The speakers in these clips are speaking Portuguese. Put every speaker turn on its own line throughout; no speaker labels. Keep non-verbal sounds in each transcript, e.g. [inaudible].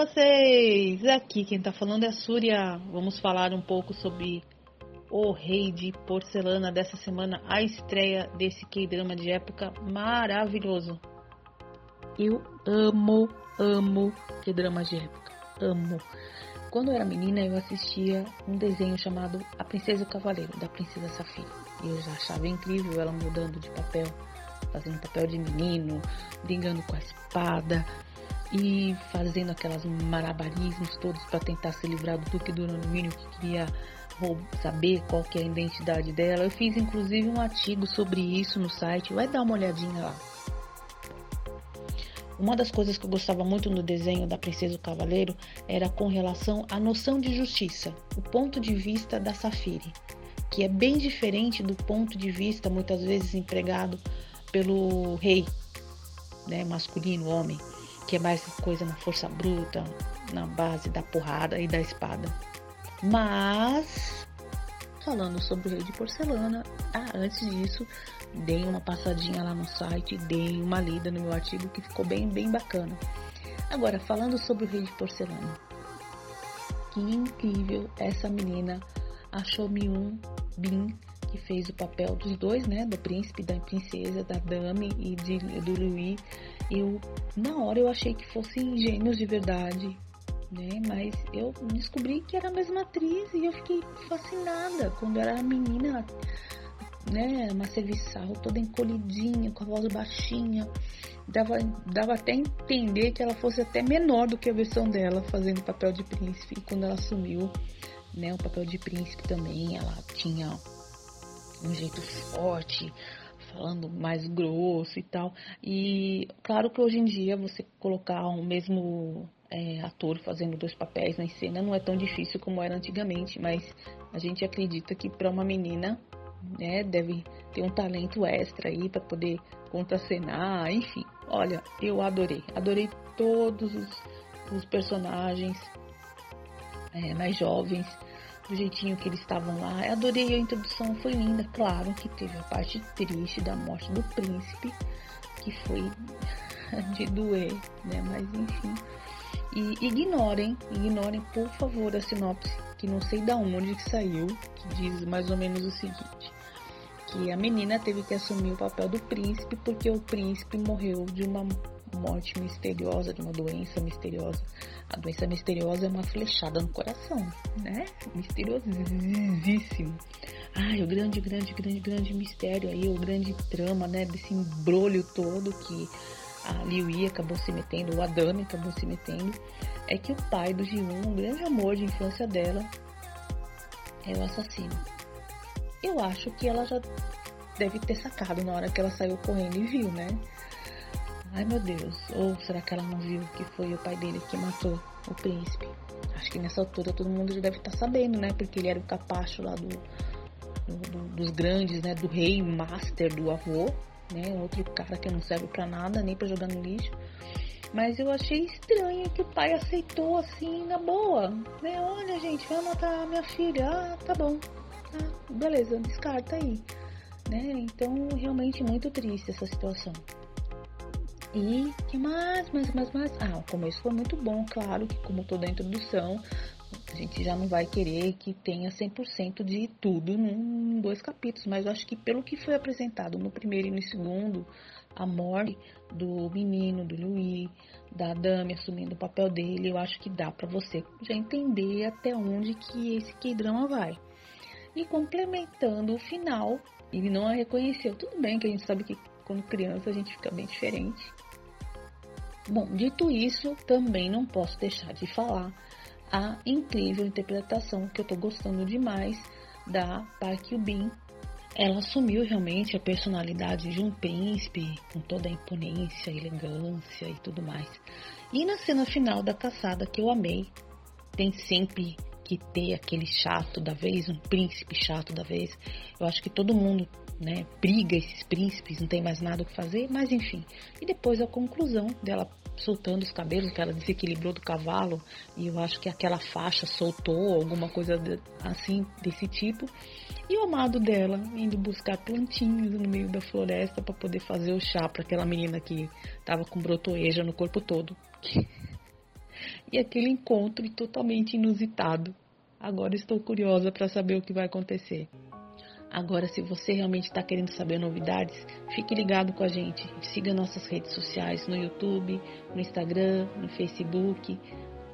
vocês! Aqui quem tá falando é a Súria. Vamos falar um pouco sobre o Rei de Porcelana dessa semana, a estreia desse K-drama de época maravilhoso. Eu amo, amo K-drama de época. Amo. Quando eu era menina, eu assistia um desenho chamado A Princesa e o Cavaleiro, da Princesa Safira. E eu já achava incrível ela mudando de papel, fazendo papel de menino, brigando com a espada e fazendo aquelas malabarismos todos para tentar se livrar do Duque do Alumínio que queria saber qual que é a identidade dela. Eu fiz inclusive um artigo sobre isso no site, vai dar uma olhadinha lá. Uma das coisas que eu gostava muito no desenho da Princesa e o Cavaleiro era com relação à noção de justiça, o ponto de vista da Safire, que é bem diferente do ponto de vista muitas vezes empregado pelo rei, né, masculino, homem que é mais coisa na força bruta, na base da porrada e da espada. Mas, falando sobre o rei de porcelana, ah, antes disso, dei uma passadinha lá no site, dei uma lida no meu artigo que ficou bem, bem bacana. Agora, falando sobre o rei de porcelana, que incrível essa menina, a Shomiun Bin, que fez o papel dos dois, né, do príncipe, da princesa, da dame e de, do Louis eu, na hora, eu achei que fossem gêmeos de verdade, né? Mas eu descobri que era a mesma atriz e eu fiquei fascinada quando era menina, né? Uma serviçal toda encolhidinha, com a voz baixinha. Dava, dava até entender que ela fosse até menor do que a versão dela fazendo o papel de príncipe. E quando ela assumiu, né, o papel de príncipe também, ela tinha um jeito forte, falando mais grosso e tal. E claro que hoje em dia você colocar o mesmo é, ator fazendo dois papéis na cena não é tão difícil como era antigamente, mas a gente acredita que para uma menina né, deve ter um talento extra aí para poder contracenar, enfim. Olha, eu adorei, adorei todos os, os personagens é, mais jovens do jeitinho que eles estavam lá. Eu adorei a introdução, foi linda. Claro que teve a parte triste da morte do príncipe, que foi [laughs] de doer, né? Mas enfim. E ignorem, ignorem por favor a sinopse, que não sei da onde que saiu, que diz mais ou menos o seguinte. Que a menina teve que assumir o papel do príncipe porque o príncipe morreu de uma morte misteriosa, de uma doença misteriosa. A doença misteriosa é uma flechada no coração, né? Misteriosíssimo. Ai, o grande, grande, grande, grande mistério aí, o grande trama, né? Desse embrolho todo que a Liu Yi acabou se metendo, o Adame acabou se metendo, é que o pai do Ji-Woon, um grande amor de infância dela, é o assassino. Eu acho que ela já deve ter sacado na hora que ela saiu correndo e viu, né? Ai meu Deus, ou será que ela não viu que foi o pai dele que matou o príncipe? Acho que nessa altura todo mundo já deve estar tá sabendo, né? Porque ele era o capacho lá do, do, do, dos grandes, né? Do rei, master, do avô, né? Outro cara que não serve para nada, nem para jogar no lixo. Mas eu achei estranho que o pai aceitou assim, na boa, né? Olha, gente, vai matar minha filha. Ah, tá bom. Ah, beleza, descarta aí. Né? Então, realmente muito triste essa situação. E que mais, mais, mais, mais? Ah, o começo foi muito bom, claro que como toda a introdução, a gente já não vai querer que tenha 100% de tudo num dois capítulos, mas eu acho que pelo que foi apresentado no primeiro e no segundo, a morte do menino, do Louis, da Dame assumindo o papel dele, eu acho que dá para você já entender até onde que esse K-drama vai. E complementando o final, ele não a reconheceu. Tudo bem que a gente sabe que quando criança a gente fica bem diferente. Bom, dito isso, também não posso deixar de falar a incrível interpretação que eu tô gostando demais da Park Bin. Ela assumiu realmente a personalidade de um príncipe, com toda a imponência, elegância e tudo mais. E na cena final da caçada que eu amei, tem sempre que ter aquele chato da vez, um príncipe chato da vez. Eu acho que todo mundo né, briga esses príncipes, não tem mais nada o que fazer, mas enfim. E depois a conclusão dela soltando os cabelos, que ela desequilibrou do cavalo, e eu acho que aquela faixa soltou, alguma coisa assim, desse tipo. E o amado dela indo buscar plantinhos no meio da floresta para poder fazer o chá para aquela menina que tava com brotoeja no corpo todo. [laughs] e aquele encontro totalmente inusitado. Agora estou curiosa para saber o que vai acontecer. Agora, se você realmente está querendo saber novidades, fique ligado com a gente. Siga nossas redes sociais no YouTube, no Instagram, no Facebook,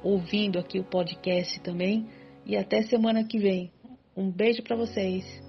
ouvindo aqui o podcast também. E até semana que vem. Um beijo para vocês.